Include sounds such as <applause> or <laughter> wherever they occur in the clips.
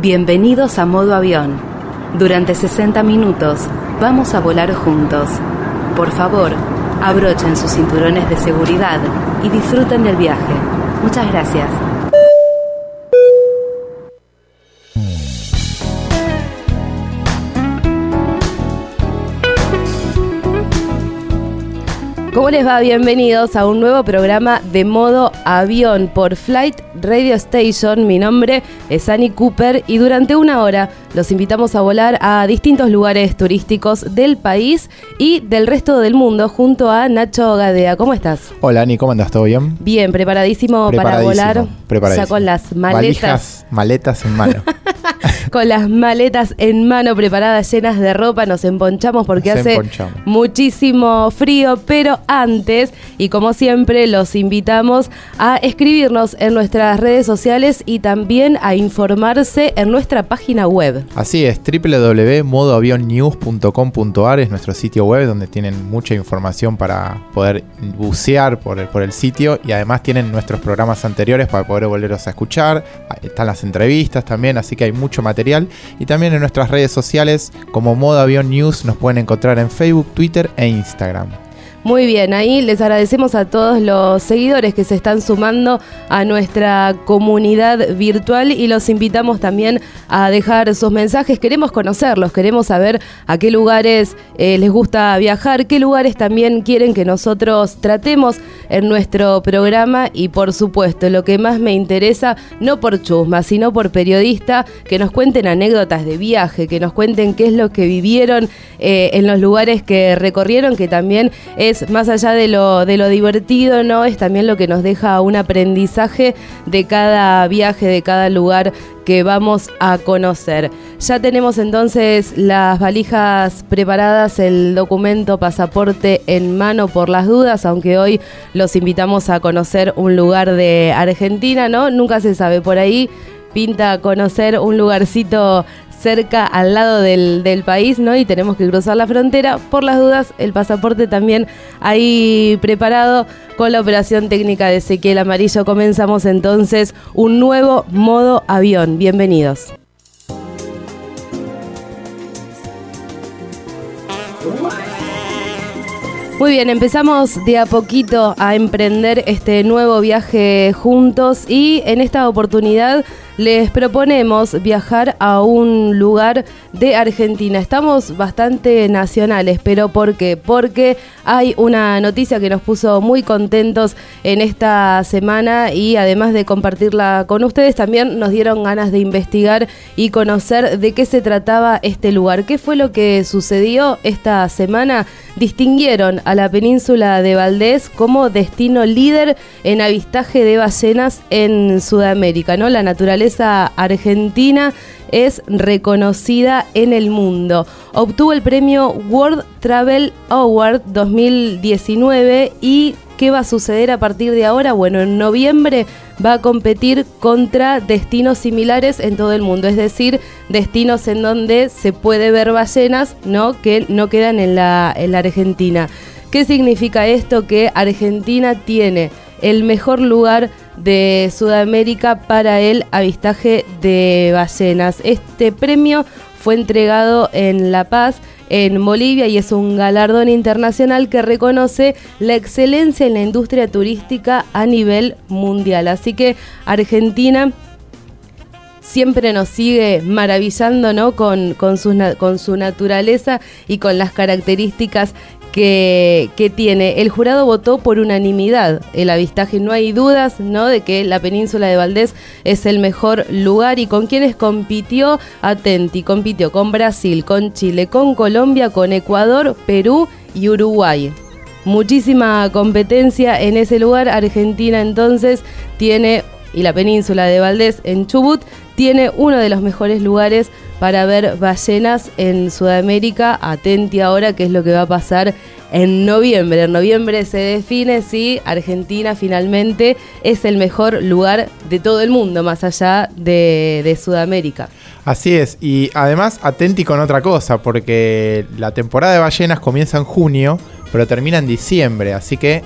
Bienvenidos a modo avión. Durante 60 minutos vamos a volar juntos. Por favor, abrochen sus cinturones de seguridad y disfruten del viaje. Muchas gracias. ¿Cómo les va? Bienvenidos a un nuevo programa de modo avión por Flight Radio Station. Mi nombre es Annie Cooper y durante una hora los invitamos a volar a distintos lugares turísticos del país y del resto del mundo junto a Nacho Gadea. ¿Cómo estás? Hola Ani, ¿cómo andas? ¿Todo bien? Bien, preparadísimo, para volar. Preparadísimo. Ya con las maletas. Valijas, maletas en mano. <laughs> con las maletas en mano preparadas llenas de ropa, nos emponchamos porque hace emponchamos. muchísimo frío, pero antes, y como siempre, los invitamos a escribirnos en nuestras redes sociales y también a informarse en nuestra página web. Así es, www.modoavionnews.com.ar es nuestro sitio web donde tienen mucha información para poder bucear por el, por el sitio y además tienen nuestros programas anteriores para poder volverlos a escuchar. Están las entrevistas también, así que hay mucho material. Y también en nuestras redes sociales como Modo Avión News nos pueden encontrar en Facebook, Twitter e Instagram. Muy bien, ahí les agradecemos a todos los seguidores que se están sumando a nuestra comunidad virtual y los invitamos también a dejar sus mensajes. Queremos conocerlos, queremos saber a qué lugares eh, les gusta viajar, qué lugares también quieren que nosotros tratemos en nuestro programa y por supuesto lo que más me interesa, no por chusma, sino por periodista, que nos cuenten anécdotas de viaje, que nos cuenten qué es lo que vivieron eh, en los lugares que recorrieron, que también más allá de lo, de lo divertido, ¿no? Es también lo que nos deja un aprendizaje de cada viaje, de cada lugar que vamos a conocer. Ya tenemos entonces las valijas preparadas, el documento, pasaporte en mano por las dudas, aunque hoy los invitamos a conocer un lugar de Argentina, ¿no? Nunca se sabe por ahí. Pinta conocer un lugarcito cerca al lado del, del, país, ¿no? Y tenemos que cruzar la frontera. Por las dudas, el pasaporte también ahí preparado con la operación técnica de Ezequiel Amarillo. Comenzamos entonces un nuevo modo avión. Bienvenidos. Muy bien, empezamos de a poquito a emprender este nuevo viaje juntos y en esta oportunidad les proponemos viajar a un lugar de Argentina. Estamos bastante nacionales, pero ¿por qué? Porque hay una noticia que nos puso muy contentos en esta semana y además de compartirla con ustedes, también nos dieron ganas de investigar y conocer de qué se trataba este lugar. ¿Qué fue lo que sucedió esta semana? Distinguieron a la península de Valdés como destino líder en avistaje de ballenas en Sudamérica, ¿no? La naturaleza argentina es reconocida en el mundo. Obtuvo el premio World Travel Award 2019 y ¿qué va a suceder a partir de ahora? Bueno, en noviembre va a competir contra destinos similares en todo el mundo, es decir, destinos en donde se puede ver ballenas, ¿no? Que no quedan en la, en la Argentina. ¿Qué significa esto? Que Argentina tiene el mejor lugar de Sudamérica para el avistaje de ballenas. Este premio fue entregado en La Paz, en Bolivia, y es un galardón internacional que reconoce la excelencia en la industria turística a nivel mundial. Así que Argentina siempre nos sigue maravillando ¿no? con, con, su, con su naturaleza y con las características que, tiene. El jurado votó por unanimidad el avistaje. No hay dudas ¿no? de que la península de Valdés es el mejor lugar y con quienes compitió Atenti. Compitió con Brasil, con Chile, con Colombia, con Ecuador, Perú y Uruguay. Muchísima competencia en ese lugar. Argentina entonces tiene, y la península de Valdés en Chubut, tiene uno de los mejores lugares para ver ballenas en Sudamérica. Atenti ahora qué es lo que va a pasar en noviembre. En noviembre se define si Argentina finalmente es el mejor lugar de todo el mundo, más allá de, de Sudamérica. Así es, y además atenti con otra cosa, porque la temporada de ballenas comienza en junio, pero termina en diciembre, así que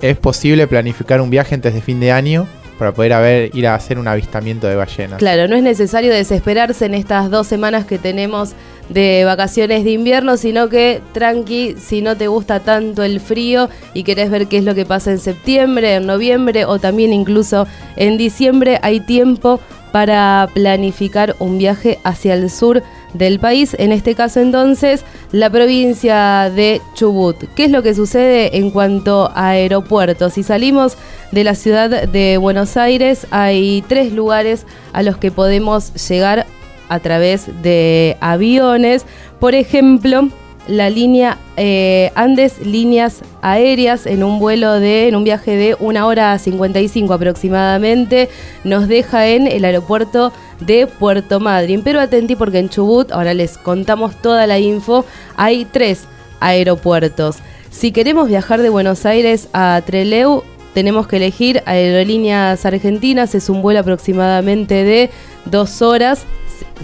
es posible planificar un viaje antes de fin de año para poder ir a hacer un avistamiento de ballenas. Claro, no es necesario desesperarse en estas dos semanas que tenemos de vacaciones de invierno, sino que tranqui, si no te gusta tanto el frío y querés ver qué es lo que pasa en septiembre, en noviembre o también incluso en diciembre, hay tiempo para planificar un viaje hacia el sur del país, en este caso entonces la provincia de Chubut. ¿Qué es lo que sucede en cuanto a aeropuertos? Si salimos de la ciudad de Buenos Aires, hay tres lugares a los que podemos llegar a través de aviones. Por ejemplo, la línea eh, Andes Líneas Aéreas en un vuelo de, en un viaje de una hora 55 aproximadamente, nos deja en el aeropuerto de Puerto Madryn. Pero atentí porque en Chubut, ahora les contamos toda la info, hay tres aeropuertos. Si queremos viajar de Buenos Aires a Trelew, tenemos que elegir Aerolíneas Argentinas, es un vuelo aproximadamente de dos horas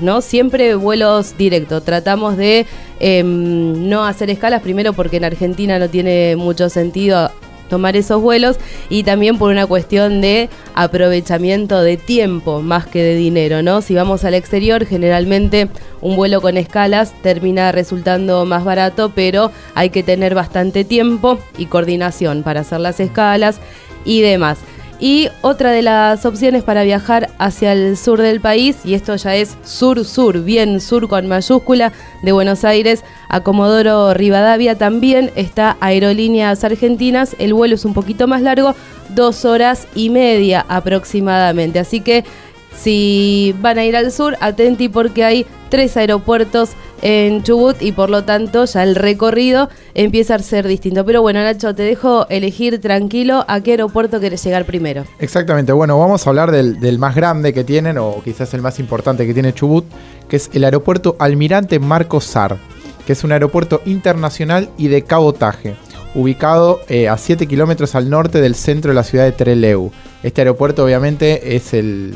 ¿no? Siempre vuelos directos. Tratamos de em, no hacer escalas, primero porque en Argentina no tiene mucho sentido tomar esos vuelos y también por una cuestión de aprovechamiento de tiempo más que de dinero, ¿no? Si vamos al exterior, generalmente un vuelo con escalas termina resultando más barato, pero hay que tener bastante tiempo y coordinación para hacer las escalas y demás. Y otra de las opciones para viajar hacia el sur del país, y esto ya es sur-sur, bien sur con mayúscula, de Buenos Aires a Comodoro Rivadavia, también está Aerolíneas Argentinas. El vuelo es un poquito más largo, dos horas y media aproximadamente. Así que si van a ir al sur, atenti porque hay tres aeropuertos en Chubut y por lo tanto ya el recorrido empieza a ser distinto. Pero bueno, Nacho, te dejo elegir tranquilo a qué aeropuerto quieres llegar primero. Exactamente, bueno, vamos a hablar del, más grande que tienen, o quizás el más importante que tiene Chubut, que es el aeropuerto Almirante Marco Sar, que es un aeropuerto internacional y de cabotaje ubicado eh, a 7 kilómetros al norte del centro de la ciudad de Trelew. Este aeropuerto obviamente es el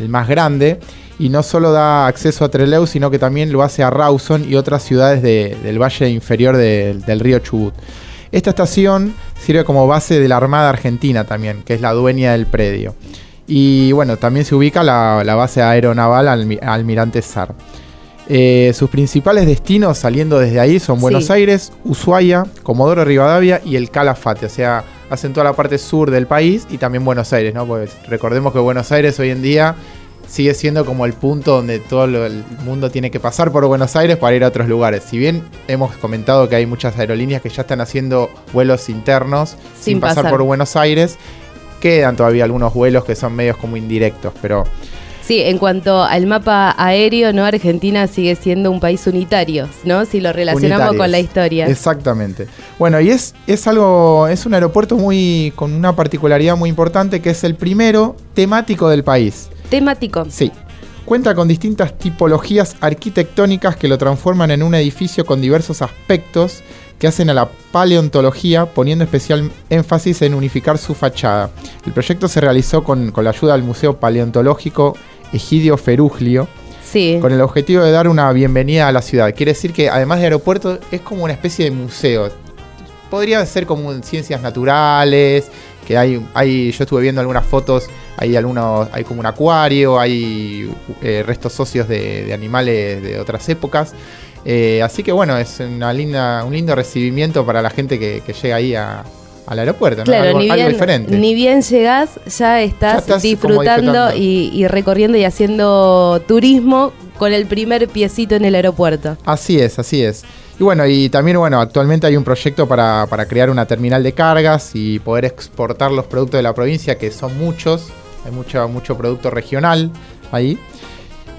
el más grande, y no solo da acceso a Trelew, sino que también lo hace a Rawson y otras ciudades del valle inferior del río Chubut. Esta estación sirve como base de la Armada Argentina también, que es la dueña del predio. Y bueno, también se ubica la, base aeronaval Almirante Sar. Eh, sus principales destinos saliendo desde ahí son Buenos Aires, Ushuaia, Comodoro Rivadavia y el Calafate, o sea, hacen toda la parte sur del país y también Buenos Aires, ¿no? Pues recordemos que Buenos Aires hoy en día sigue siendo como el punto donde todo el mundo tiene que pasar por Buenos Aires para ir a otros lugares. Si bien hemos comentado que hay muchas aerolíneas que ya están haciendo vuelos internos sin, pasar por Buenos Aires, quedan todavía algunos vuelos que son medios como indirectos, pero Sí, en cuanto al mapa aéreo, ¿no? Argentina sigue siendo un país unitario, ¿no? Si lo relacionamos con la historia. Exactamente. Bueno, y es, es algo, es un aeropuerto muy, con una particularidad muy importante que es el primero temático del país. Temático. Sí. Cuenta con distintas tipologías arquitectónicas que lo transforman en un edificio con diversos aspectos que hacen a la paleontología, poniendo especial énfasis en unificar su fachada. El proyecto se realizó con, con la ayuda del Museo Paleontológico Egidio Feruglio. Sí. Con el objetivo de dar una bienvenida a la ciudad. Quiere decir que además de aeropuerto es como una especie de museo. Podría ser como en ciencias naturales, que hay, hay yo estuve viendo algunas fotos, hay algunos, hay como un acuario, hay eh, restos socios de, animales de otras épocas. Eh, así que bueno, es una linda, un lindo recibimiento para la gente que, llega ahí a, al aeropuerto, claro, ni bien, diferente. Ni bien llegás, ya estás, disfrutando, y, recorriendo y haciendo turismo con el primer piecito en el aeropuerto. Así es, así es. Y bueno, y también, bueno, actualmente hay un proyecto para, crear una terminal de cargas y poder exportar los productos de la provincia, que son muchos. Hay mucho, mucho producto regional ahí.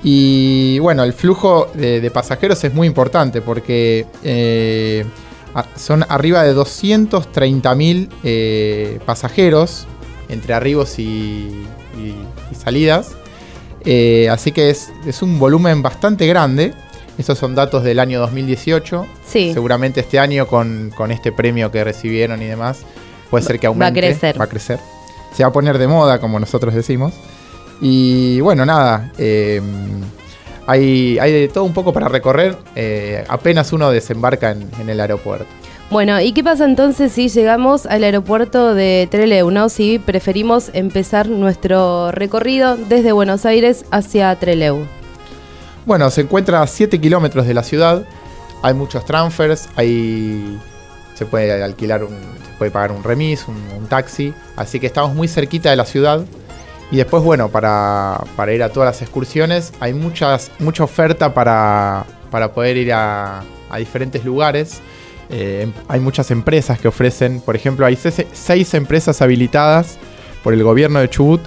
Y bueno, el flujo de, pasajeros es muy importante porque eh, son arriba de 230.000 eh, pasajeros entre arribos y, salidas. Eh, así que es, un volumen bastante grande. Esos son datos del año 2018. Sí. Seguramente este año con, este premio que recibieron y demás, puede ser que aumente. Va a crecer. Va a crecer. Se va a poner de moda, como nosotros decimos. Y bueno, nada. Eh, hay, hay de todo un poco para recorrer. Eh, apenas uno desembarca en, el aeropuerto. Bueno, ¿y qué pasa entonces si llegamos al aeropuerto de Trelew, no? Si preferimos empezar nuestro recorrido desde Buenos Aires hacia Trelew. Bueno, se encuentra a 7 kilómetros de la ciudad. Hay muchos transfers, hay se puede alquilar un, se puede pagar un remis, un, taxi, así que estamos muy cerquita de la ciudad. Y después, bueno, para, ir a todas las excursiones hay muchas, mucha oferta para, para poder ir a, a diferentes lugares. Eh, hay muchas empresas que ofrecen, por ejemplo, hay seis empresas habilitadas por el gobierno de Chubut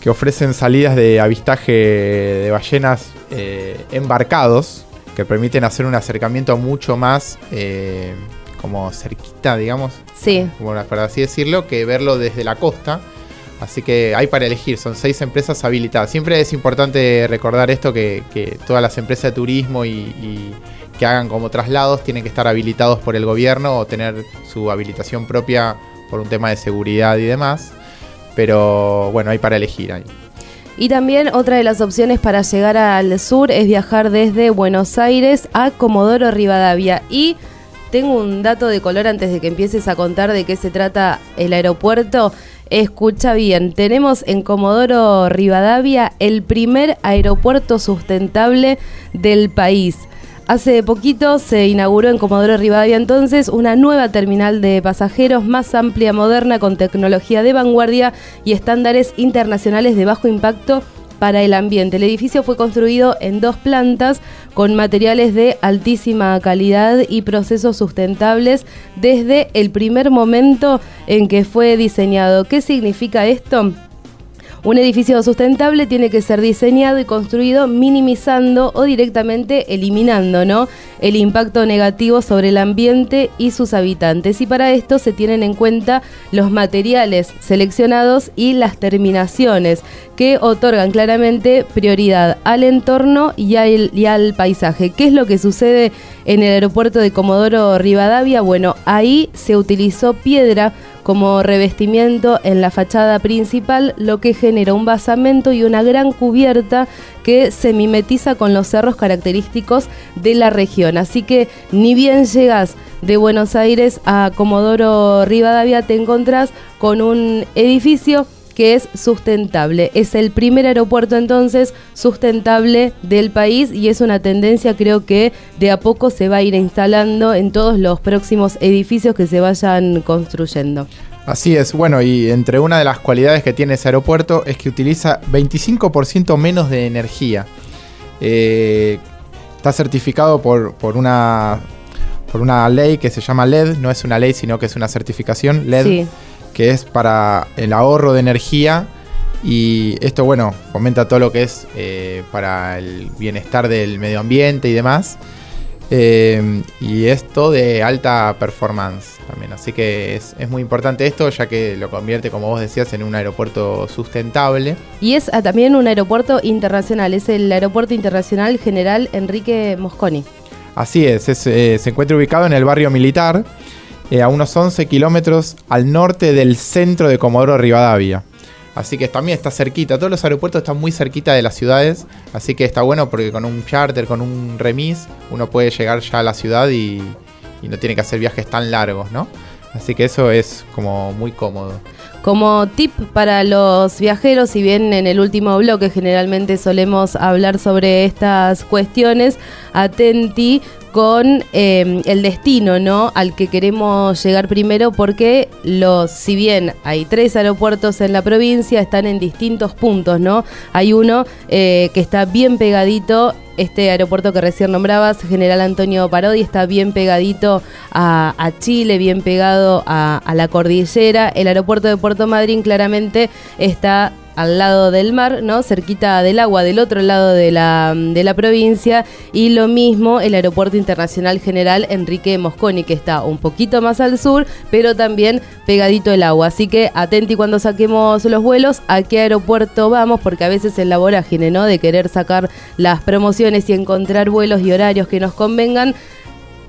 que ofrecen salidas de avistaje de ballenas eh, embarcados que permiten hacer un acercamiento mucho más eh, como cerquita, digamos. Sí. Como para así decirlo, que verlo desde la costa. Así que hay para elegir, son seis empresas habilitadas. Siempre es importante recordar esto, que, todas las empresas de turismo y que hagan como traslados tienen que estar habilitados por el gobierno o tener su habilitación propia por un tema de seguridad y demás. Pero bueno, hay para elegir ahí. Y también otra de las opciones para llegar al sur es viajar desde Buenos Aires a Comodoro Rivadavia. Y tengo un dato de color antes de que empieces a contar de qué se trata el aeropuerto. Escucha bien, tenemos en Comodoro Rivadavia el primer aeropuerto sustentable del país. Hace poquito se inauguró en Comodoro Rivadavia entonces una nueva terminal de pasajeros más amplia, moderna, con tecnología de vanguardia y estándares internacionales de bajo impacto para el ambiente. El edificio fue construido en dos plantas con materiales de altísima calidad y procesos sustentables desde el primer momento en que fue diseñado. ¿Qué significa esto? Un edificio sustentable tiene que ser diseñado y construido minimizando o directamente eliminando ¿no? el impacto negativo sobre el ambiente y sus habitantes. Y para esto se tienen en cuenta los materiales seleccionados y las terminaciones que otorgan claramente prioridad al entorno y al, y al paisaje. ¿Qué es lo que sucede en el aeropuerto de Comodoro Rivadavia? Bueno, ahí se utilizó piedra como revestimiento en la fachada principal, lo que genera un basamento y una gran cubierta que se mimetiza con los cerros característicos de la región. Así que ni bien llegas de Buenos Aires a Comodoro Rivadavia, te encontrás con un edificio que es sustentable. Es el primer aeropuerto entonces sustentable del país y es una tendencia creo que de a poco se va a ir instalando en todos los próximos edificios que se vayan construyendo. Así es, bueno, y entre una de las cualidades que tiene ese aeropuerto es que utiliza 25% menos de energía. Eh, está certificado por, por, una, por una ley que se llama LED, no es una ley, sino que es una certificación LED. Sí que es para el ahorro de energía y esto, bueno, fomenta todo lo que es eh, para el bienestar del medio ambiente y demás. Eh, y esto de alta performance también. Así que es, muy importante esto, ya que lo convierte, como vos decías, en un aeropuerto sustentable. Y es ah, también un aeropuerto internacional, es el Aeropuerto Internacional General Enrique Mosconi. Así es, eh, se encuentra ubicado en el barrio militar eh, a unos 11 kilómetros al norte del centro de Comodoro Rivadavia. Así que también está cerquita. Todos los aeropuertos están muy cerquita de las ciudades. Así que está bueno porque con un charter, con un remis, uno puede llegar ya a la ciudad y, y no tiene que hacer viajes tan largos, ¿no? Así que eso es como muy cómodo. Como tip para los viajeros, si bien en el último bloque generalmente solemos hablar sobre estas cuestiones, atenti con em, el destino, ¿no? Al que queremos llegar primero, porque los, si bien hay tres aeropuertos en la provincia, están en distintos puntos, ¿no? Hay uno eh, que está bien pegadito este aeropuerto que recién nombrabas, General Antonio Parodi, está bien pegadito a, Chile, bien pegado a, a, la cordillera. El aeropuerto de Puerto Madryn claramente está al lado del mar, ¿no? Cerquita del agua, del otro lado de la, de la provincia. Y lo mismo el Aeropuerto Internacional General Enrique Mosconi, que está un poquito más al sur, pero también pegadito el agua. Así que atenti cuando saquemos los vuelos a qué aeropuerto vamos, porque a veces en la vorágine, ¿no? De querer sacar las promociones y encontrar vuelos y horarios que nos convengan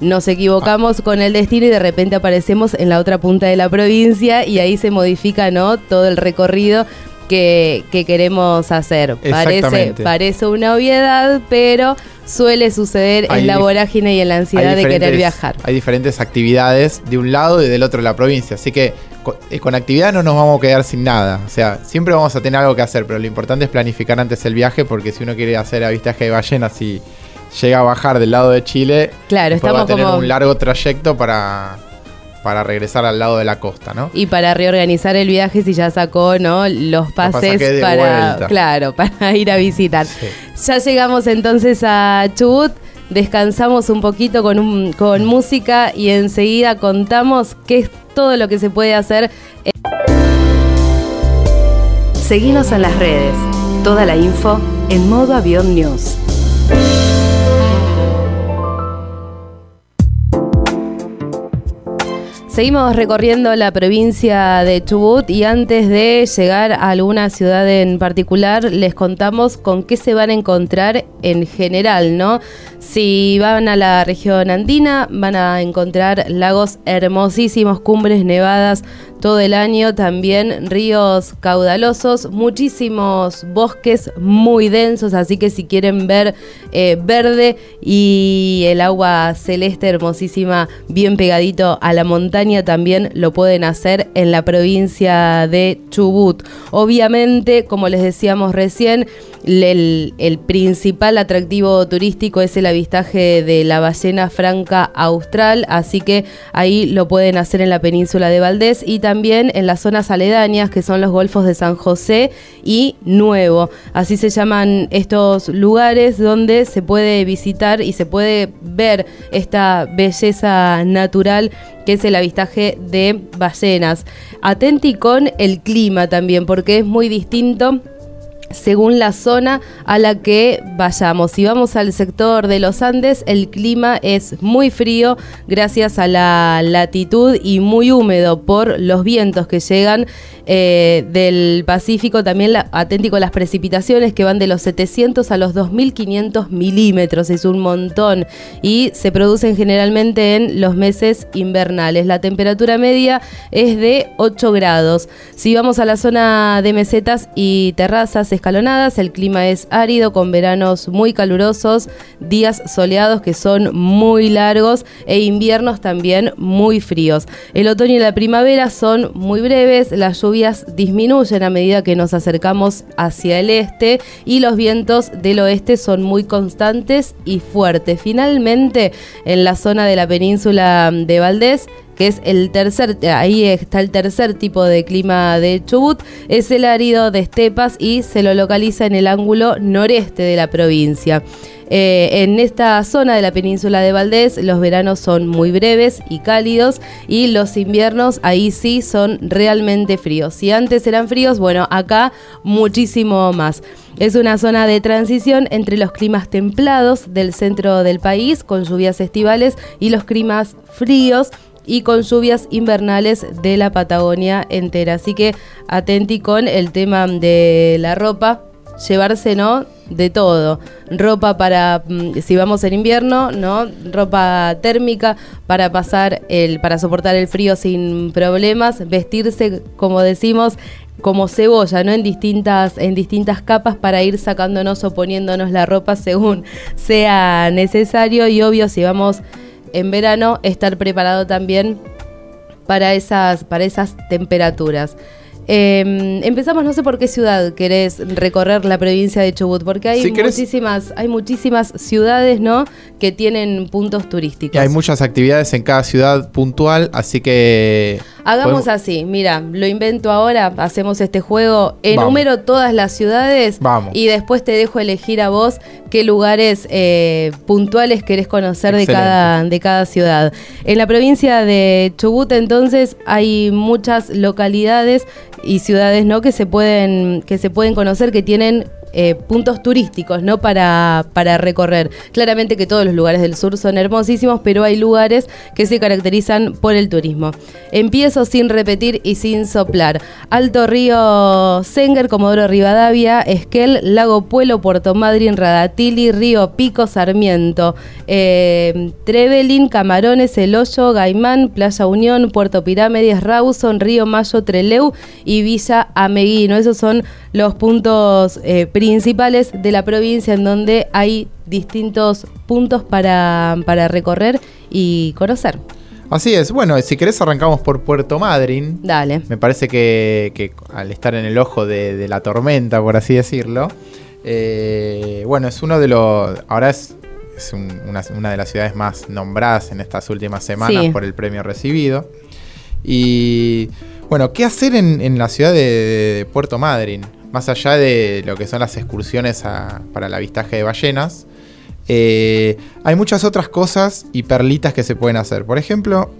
nos equivocamos con el destino y de repente aparecemos en la otra punta de la provincia y ahí se modifica ¿no? todo el recorrido que, que queremos hacer. Parece, parece una obviedad, pero suele suceder Hay en la vorágine y en la ansiedad de querer viajar. Hay diferentes actividades de un lado y del otro de la provincia. Así que eh, con, actividad no nos vamos a quedar sin nada. O sea, siempre vamos a tener algo que hacer, pero lo importante es planificar antes el viaje porque si uno quiere hacer avistaje de ballenas y llega a bajar del lado de Chile, Claro, después va a estamos tener como- un largo trayecto para, para regresar al lado de la costa, ¿no? Y para reorganizar el viaje, si ya sacó ¿no? los pases para, vuelta. claro, <laughs> para ir a visitar. Sí. Ya llegamos entonces a Chubut, descansamos un poquito con, un- con música y enseguida contamos qué es todo lo que se puede hacer. Seguinos en las redes. Toda la info en modo avión news. Seguimos recorriendo la provincia de Chubut y antes de llegar a alguna ciudad en particular, les contamos con qué se van a encontrar en general, ¿no? Si van a la región andina, van a encontrar lagos hermosísimos, cumbres nevadas todo el año, también ríos caudalosos, muchísimos bosques muy densos, así que si quieren ver eh, verde y el agua celeste hermosísima bien pegadito a la montaña, también lo pueden hacer en la provincia de Chubut. Obviamente, como les decíamos recién, el, principal atractivo turístico es el avistaje de la ballena franca austral, así que ahí lo pueden hacer en la península de Valdés y también en las zonas aledañas que son los golfos de San José y Nuevo. Así se llaman estos lugares donde se puede visitar y se puede ver esta belleza natural que es el avistaje de ballenas. Atenti con el clima también porque es muy distinto según la zona a la que vayamos. Si vamos al sector de los Andes, el clima es muy frío gracias a la latitud y muy húmedo por los vientos que llegan eh, del Pacífico. También la, aténtico a las precipitaciones que van de los 700 a los 2500 milímetros, es un montón. Y se producen generalmente en los meses invernales. La temperatura media es de 8 grados. Si vamos a la zona de mesetas y terrazas escalonadas, el clima es árido con veranos muy calurosos, días soleados que son muy largos e inviernos también muy fríos. El otoño y la primavera son muy breves, las lluvias disminuyen a medida que nos acercamos hacia el este y los vientos del oeste son muy constantes y fuertes. Finalmente, en la zona de la península de Valdés, que es el tercer, ahí está el tercer tipo de clima de Chubut, es el árido de estepas y se lo localiza en el ángulo noreste de la provincia. Eh, en esta zona de la península de Valdés los veranos son muy breves y cálidos y los inviernos ahí sí son realmente fríos. Si antes eran fríos, bueno, acá muchísimo más. Es una zona de transición entre los climas templados del centro del país con lluvias estivales y los climas fríos y con lluvias invernales de la Patagonia entera. Así que atenti con el tema de la ropa, llevarse, ¿no? De todo. Ropa para, mm, si vamos en invierno, ¿no? Ropa térmica para pasar el, para soportar el frío sin problemas. Vestirse, como decimos, como cebolla, ¿no? En distintas, en distintas capas para ir sacándonos o poniéndonos la ropa según <laughs> sea necesario. Y obvio, si vamos en verano estar preparado también para esas, para esas temperaturas. Eh, empezamos, no sé por qué ciudad querés recorrer la provincia de Chubut, porque hay Si querés- muchísimas, hay muchísimas ciudades, ¿no? Que tienen puntos turísticos. Y hay muchas actividades en cada ciudad puntual, así que... Hagamos podemos- así, mira, lo invento ahora, hacemos este juego, Vamos. enumero todas las ciudades Vamos. y después te dejo elegir a vos qué lugares eh, puntuales querés conocer de cada, de cada ciudad. En la provincia de Chubut entonces hay muchas localidades y ciudades ¿no? que, se pueden, que se pueden conocer, que tienen eh, puntos turísticos, ¿no? Para, para recorrer. Claramente que todos los lugares del sur son hermosísimos, pero hay lugares que se caracterizan por el turismo. Empiezo sin repetir y sin soplar. Alto Río Senger, Comodoro Rivadavia, Esquel, Lago Puelo, Puerto Madryn, Radatili, Río Pico, Sarmiento, eh, Trevelin, Camarones, El Hoyo, Gaimán, Playa Unión, Puerto Pirámides, Rawson, Río Mayo, Treleu y Villa Ameguino. Esos son los puntos eh, principales de la provincia en donde hay distintos puntos para, para recorrer y conocer. Así es. Bueno, si querés arrancamos por Puerto Madryn. Dale. Me parece que, que al estar en el ojo de, de la tormenta, por así decirlo, eh, bueno, es uno de los... Ahora es, es un- una, una de las ciudades más nombradas en estas últimas semanas Sí. por el premio recibido. Y bueno, ¿qué hacer en, en la ciudad de, de Puerto Madryn? Más allá de lo que son las excursiones para el avistaje de ballenas, eh, hay muchas otras cosas y perlitas que se pueden hacer. Por ejemplo,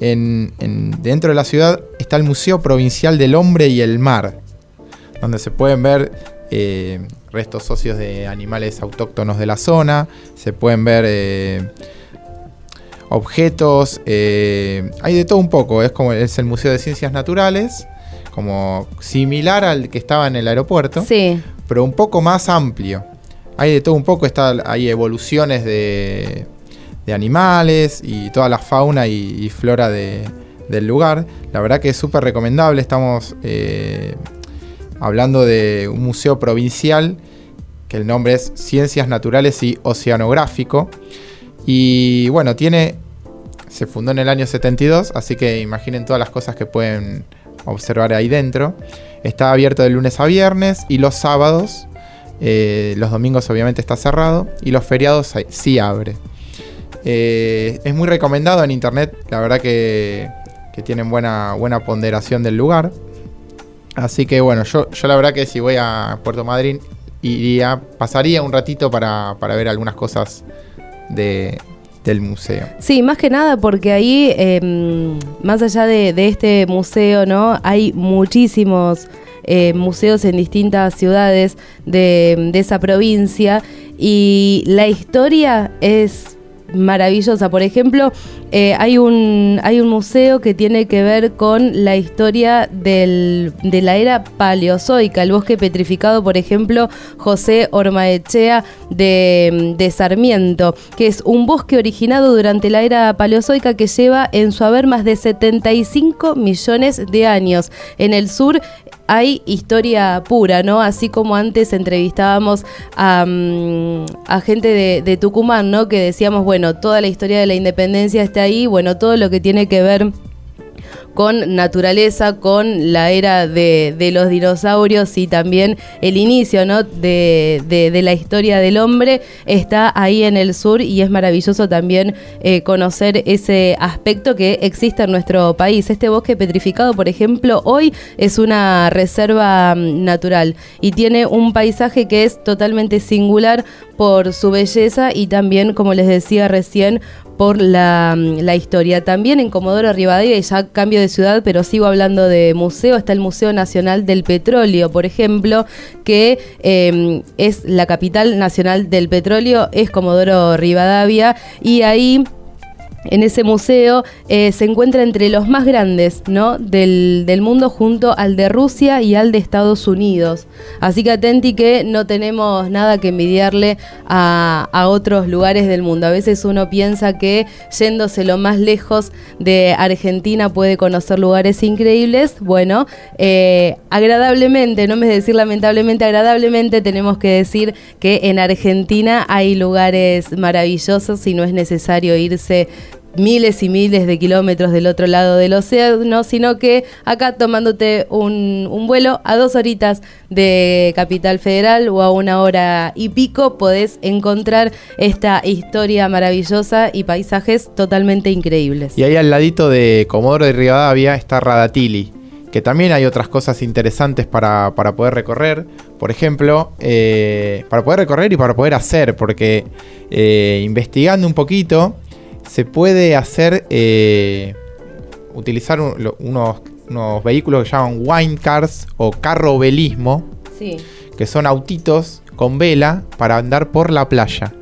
en- en- dentro de la ciudad está el Museo Provincial del Hombre y el Mar, donde se pueden ver eh, restos óseos de animales autóctonos de la zona, se pueden ver eh, objetos, hay de todo un poco, es como es el Museo de Ciencias Naturales, como similar al que estaba en el aeropuerto Sí. pero un poco más amplio. Hay de todo un poco, está, hay evoluciones de, de animales y toda la fauna y, y flora de- del lugar. La verdad que es súper recomendable. Estamos eh, hablando de un museo provincial que el nombre es Ciencias Naturales y Oceanográfico. Y bueno, tiene. Se fundó en el año 72, así que imaginen todas las cosas que pueden observar ahí dentro. Está abierto de lunes a viernes y los sábados. eh, los domingos obviamente está cerrado y los feriados sí abre. Eh, es muy recomendado en internet, la verdad que, que tienen buena, buena ponderación del lugar. Así que bueno, yo, yo la verdad que si voy a Puerto Madryn iría, pasaría un ratito para, para ver algunas cosas de, del museo. Sí, más que nada porque ahí, eh, más allá de, este museo, ¿no? Hay muchísimos eh, museos en distintas ciudades de, de esa provincia y la historia es maravillosa. Por ejemplo, eh, hay, un, hay un museo que tiene que ver con la historia del- de la era paleozoica, el bosque petrificado, por ejemplo, José Ormaechea de, de Sarmiento, que es un bosque originado durante la era paleozoica que lleva en su haber más de 75 millones de años. En el sur hay historia pura, ¿no? Así como antes entrevistábamos a, mm, a gente de, de Tucumán, ¿no? Que decíamos, bueno, toda la historia de la independencia está ahí, bueno, todo lo que tiene que ver con naturaleza, con la era de, los dinosaurios y también el inicio ¿no? de la historia del hombre está ahí en el sur y es maravilloso también eh, conocer ese aspecto que existe en nuestro país. Este bosque petrificado, por ejemplo, hoy es una reserva mm, natural y tiene un paisaje que es totalmente singular por su belleza y también, como les decía recién, por la, mm, la historia. También en Comodoro Rivadavia, y ya cambio de ciudad, pero sigo hablando de museo, está el Museo Nacional del Petróleo, por ejemplo, que eh, es la capital nacional del petróleo, es Comodoro Rivadavia, y ahí en ese museo eh, se encuentra entre los más grandes ¿no? del, del mundo junto al de Rusia y al de Estados Unidos. Así que atenti que no tenemos nada que envidiarle a, a otros lugares del mundo. A veces uno piensa que yéndose lo más lejos de Argentina puede conocer lugares increíbles. Bueno, eh, agradablemente, no me decir lamentablemente, agradablemente tenemos que decir que en Argentina hay lugares maravillosos y no es necesario irse miles y miles de kilómetros del otro lado del océano, sino que acá tomándote un, vuelo a dos horitas de Capital Federal o a una hora y pico podés encontrar esta historia maravillosa y paisajes totalmente increíbles. Y ahí al ladito de Comodoro de Rivadavia está Radatili, que también hay otras cosas interesantes para, para poder recorrer. Por ejemplo, eh, para poder recorrer y para poder hacer, porque eh, investigando un poquito, se puede hacer, eh, utilizar un- lo- unos, unos vehículos que llaman wine cars o carrobelismo, Sí. que son autitos con vela para andar por la playa.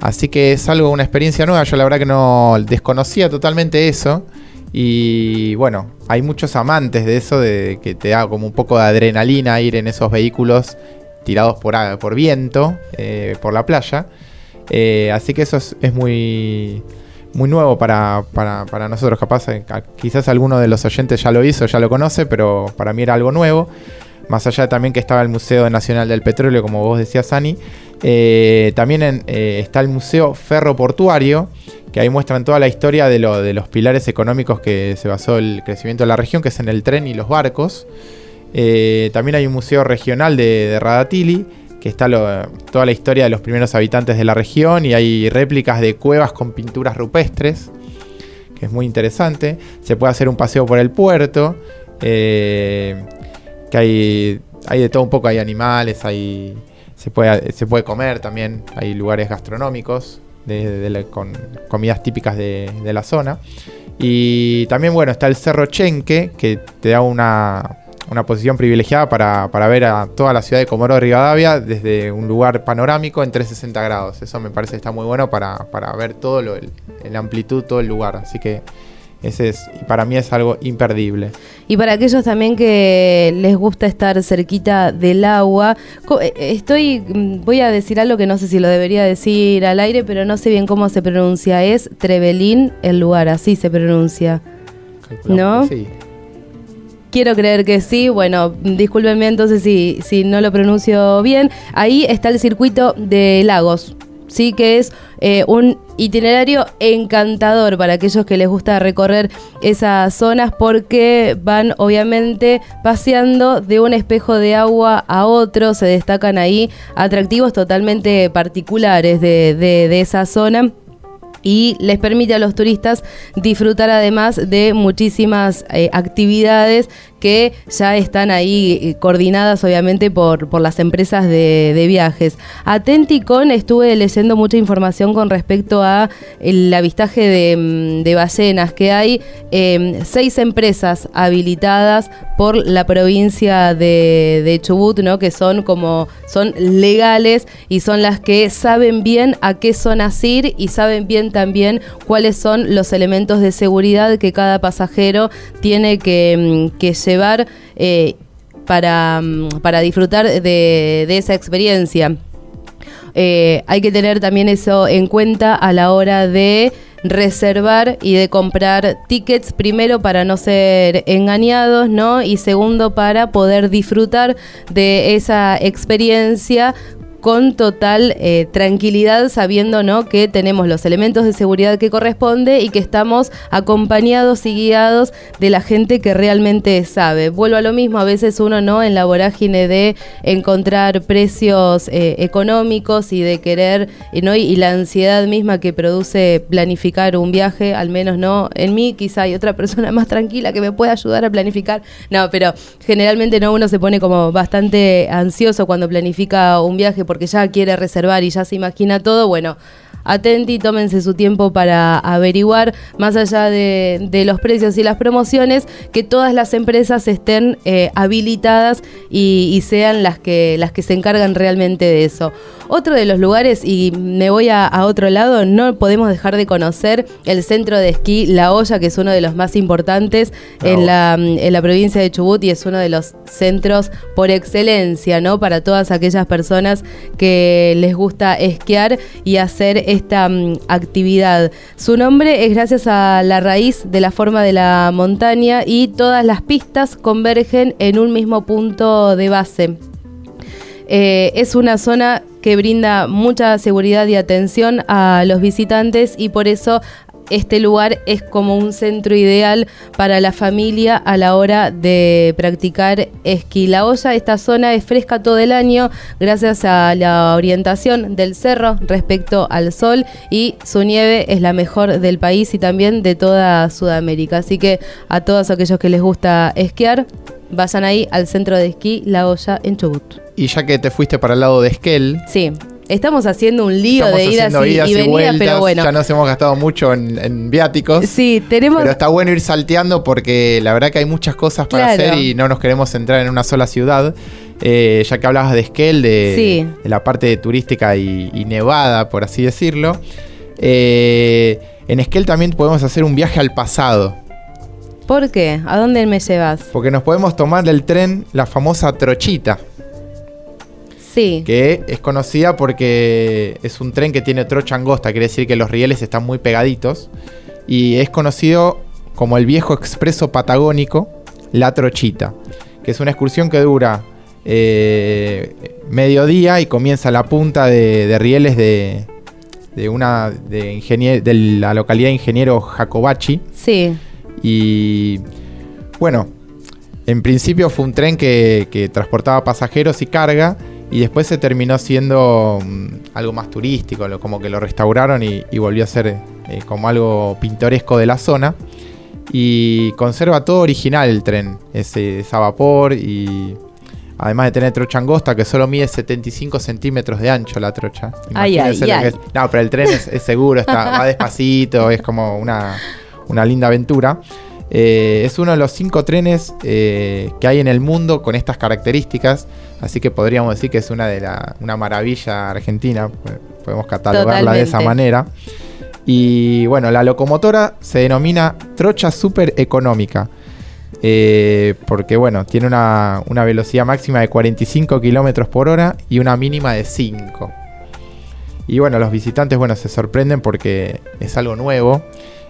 Así que es algo, una experiencia nueva. Yo la verdad que no desconocía totalmente eso. Y bueno, hay muchos amantes de eso, de que te da como un poco de adrenalina ir en esos vehículos tirados por viento, eh, por la playa. Eh, así que eso es, muy, muy nuevo para, para- para nosotros. Capaz, eh, quizás alguno de los oyentes ya lo hizo, ya lo conoce, pero para mí era algo nuevo. Más allá también que estaba el Museo Nacional del Petróleo, como vos decías, Sani. eh, también en, está el Museo Ferroportuario, que ahí muestran toda la historia de, lo- de los pilares económicos que se basó el crecimiento de la región, que es en el tren y los barcos. También hay un museo regional de, de Radatili, que está toda la historia de los primeros habitantes de la región y hay réplicas de cuevas con pinturas rupestres, que es muy interesante. Se puede hacer un paseo por el puerto, eh, que hay, hay de todo un poco, hay animales, hay, se, puede, se puede comer también, hay lugares gastronómicos con comidas típicas de la zona. Y también, bueno, está el Cerro Chenque, que te da una, una posición privilegiada para, para ver a toda la ciudad de Comodoro Rivadavia desde un lugar panorámico en 360 grados. Eso me parece que está muy bueno para, para ver todo lo, el, la amplitud, todo el lugar. Así que ese es, para mí es algo imperdible. Y para aquellos también que les gusta estar cerquita del agua, eh, estoy, mm, voy a decir algo que no sé si lo debería decir al aire, pero no sé bien cómo se pronuncia. Es Trevelín el lugar, así se pronuncia. Calculamos ¿No? Sí. Quiero creer que sí. Bueno, discúlpenme entonces si, si no lo pronuncio bien. Ahí está el circuito de lagos. Sí, que es eh, un itinerario encantador para aquellos que les gusta recorrer esas zonas porque van obviamente paseando de un espejo de agua a otro, se destacan ahí atractivos totalmente particulares de, de- de esa zona y les permite a los turistas disfrutar además de muchísimas eh, actividades que ya están ahí eh, coordinadas obviamente por, por las empresas de, de viajes. Atenticon estuve leyendo mucha información con respecto a el avistaje de, mm, de ballenas, que hay eh, seis empresas habilitadas por la provincia de, de Chubut, ¿no? que son como son legales y son las que saben bien a qué zonas ir y saben bien también cuáles son los elementos de seguridad que cada pasajero tiene que, mm, que llevar eh, para, mm, para disfrutar de, de esa experiencia. Eh, hay que tener también eso en cuenta a la hora de reservar y de comprar tickets, primero para no ser engañados, ¿no? Y segundo para poder disfrutar de esa experiencia con total eh, tranquilidad, sabiendo ¿no? que tenemos los elementos de seguridad que corresponde y que estamos acompañados y guiados de la gente que realmente sabe. Vuelvo a lo mismo, a veces uno no en la vorágine de encontrar precios eh, económicos y de querer y, ¿no? y la ansiedad misma que produce planificar un viaje, al menos no en mí, quizá hay otra persona más tranquila que me pueda ayudar a planificar. No, pero generalmente no uno se pone como bastante ansioso cuando planifica un viaje porque ya quiere reservar y ya se imagina todo, bueno, atenti, tómense su tiempo para averiguar, más allá de, los precios y las promociones, que todas las empresas estén eh, habilitadas y, y sean las que, las que se encargan realmente de eso. Otro de los lugares, y me voy a, a otro lado, no podemos dejar de conocer el centro de esquí La Olla, que es uno de los más importantes la, en la provincia de Chubut y es uno de los centros por excelencia, ¿no? Para todas aquellas personas que les gusta esquiar y hacer esta mm, actividad. Su nombre es gracias a la raíz de la forma de la montaña y todas las pistas convergen en un mismo punto de base. Eh, es una zona que brinda mucha seguridad y atención a los visitantes y por eso este lugar es como un centro ideal para la familia a la hora de practicar esquí. La olla, esta zona es fresca todo el año gracias a la orientación del cerro respecto al sol y su nieve es la mejor del país y también de toda Sudamérica. Así que a todos aquellos que les gusta esquiar, vayan ahí al centro de esquí La Olla en Chubut. Y ya que te fuiste para el lado de Esquel, Sí, estamos haciendo un lío de idas, y, idas y y, venidas, vueltas, pero bueno. ya nos hemos gastado mucho en, en viáticos. Sí, tenemos... Pero está bueno ir salteando porque la verdad que hay muchas cosas para Claro. hacer y no nos queremos centrar en una sola ciudad. eh, ya que hablabas de Esquel, de, Sí. de la parte turística y, y nevada, por así decirlo. eh, en Esquel también podemos hacer un viaje al pasado, ¿Por qué? ¿A dónde me llevas? porque nos podemos tomar del tren la famosa trochita, Sí. que es conocida porque es un tren que tiene trocha angosta, quiere decir que los rieles están muy pegaditos, y es conocido como el viejo expreso patagónico, la trochita, que es una excursión que dura eh, mediodía y comienza la punta de, de rieles de, de una de, ingenier- de la localidad de Ingeniero Jacobachi. Sí. Y bueno, en principio fue un tren que, que transportaba pasajeros y carga. Y después se terminó siendo mm, algo más turístico, como que lo restauraron y, y volvió a ser eh, como algo pintoresco de la zona. Y conserva todo original el tren, ese, esa vapor y además de tener trocha angosta que solo mide 75 centímetros de ancho la trocha. Ay, ay, lo ay. que es. No, pero el tren es, es seguro, está, va <laughs> despacito, es como una, una linda aventura. Eh, es uno de los cinco trenes eh, que hay en el mundo con estas características, así que podríamos decir que es una de la, una maravilla argentina, pues, podemos catalogarla de esa manera. Y bueno, la locomotora se denomina trocha super económica. eh, porque bueno, tiene una, una velocidad máxima de 45 kilómetros por hora y una mínima de 5. Y bueno, los visitantes bueno, se sorprenden porque es algo nuevo.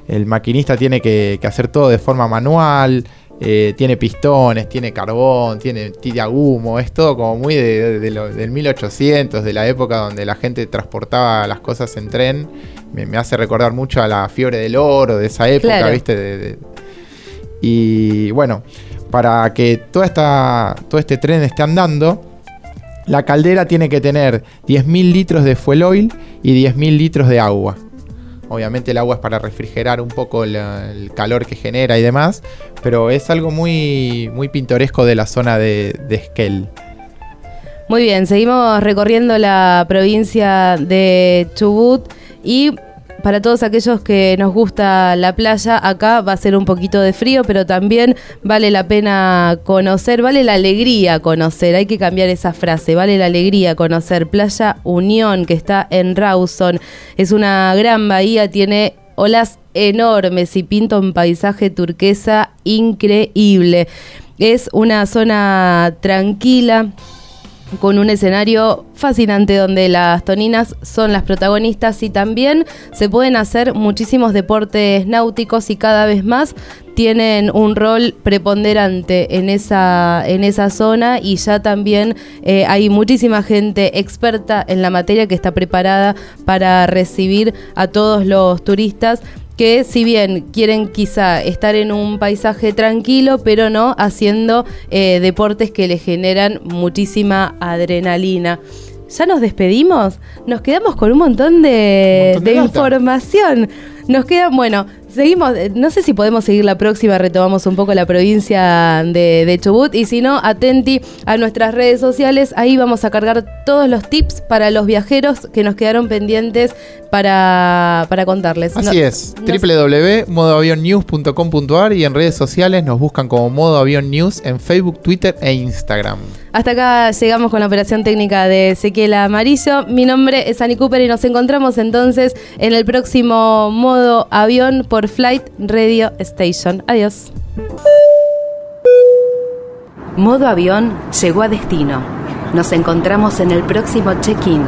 El maquinista tiene que, que hacer todo de forma manual. eh, tiene pistones, tiene carbón, tiene tira humo. Es todo como muy de, de- de lo- del 1800, de la época donde la gente transportaba las cosas en tren. Me, me hace recordar mucho a la fiebre del oro de esa época, Claro. ¿viste? Y bueno, para que toda esta, todo este tren esté andando, la caldera tiene que tener 10.000 litros de fuel oil y 10.000 litros de agua. Obviamente el agua es para refrigerar un poco el calor que genera y demás, pero es algo muy, muy pintoresco de la zona de, de Esquel. Muy bien, seguimos recorriendo la provincia de Chubut y para todos aquellos que nos gusta la playa, acá va a ser un poquito de frío, pero también vale la pena conocer, vale la alegría conocer, hay que cambiar esa frase, vale la alegría conocer Playa Unión, que está en Rawson, es una gran bahía, tiene olas enormes y pinta un paisaje turquesa increíble. Es una zona tranquila, con un escenario fascinante donde las toninas son las protagonistas y también se pueden hacer muchísimos deportes náuticos y cada vez más tienen un rol preponderante en esa, en esa zona y ya también eh, hay muchísima gente experta en la materia que está preparada para recibir a todos los turistas que si bien quieren quizá estar en un paisaje tranquilo, pero no haciendo eh, deportes que le generan muchísima adrenalina. ¿Ya nos despedimos? Nos quedamos con un montón de, Un montón de información. Nos quedan, bueno, seguimos, eh, no sé si podemos seguir la próxima, retomamos un poco la provincia de, de Chubut y si no, atenti a nuestras redes sociales, ahí vamos a cargar todos los tips para los viajeros que nos quedaron pendientes para, para contarles. Así No- es, no- www.modoavionnews.com.ar y en redes sociales nos buscan como Modo Avión News en Facebook, Twitter e Instagram. Hasta acá llegamos con la operación técnica de Ezequiel Amarillo. Mi nombre es Annie Cooper y nos encontramos entonces en el próximo modo avión por Flight Radio Station. Adiós. Modo avión llegó a destino. Nos encontramos en el próximo check-in.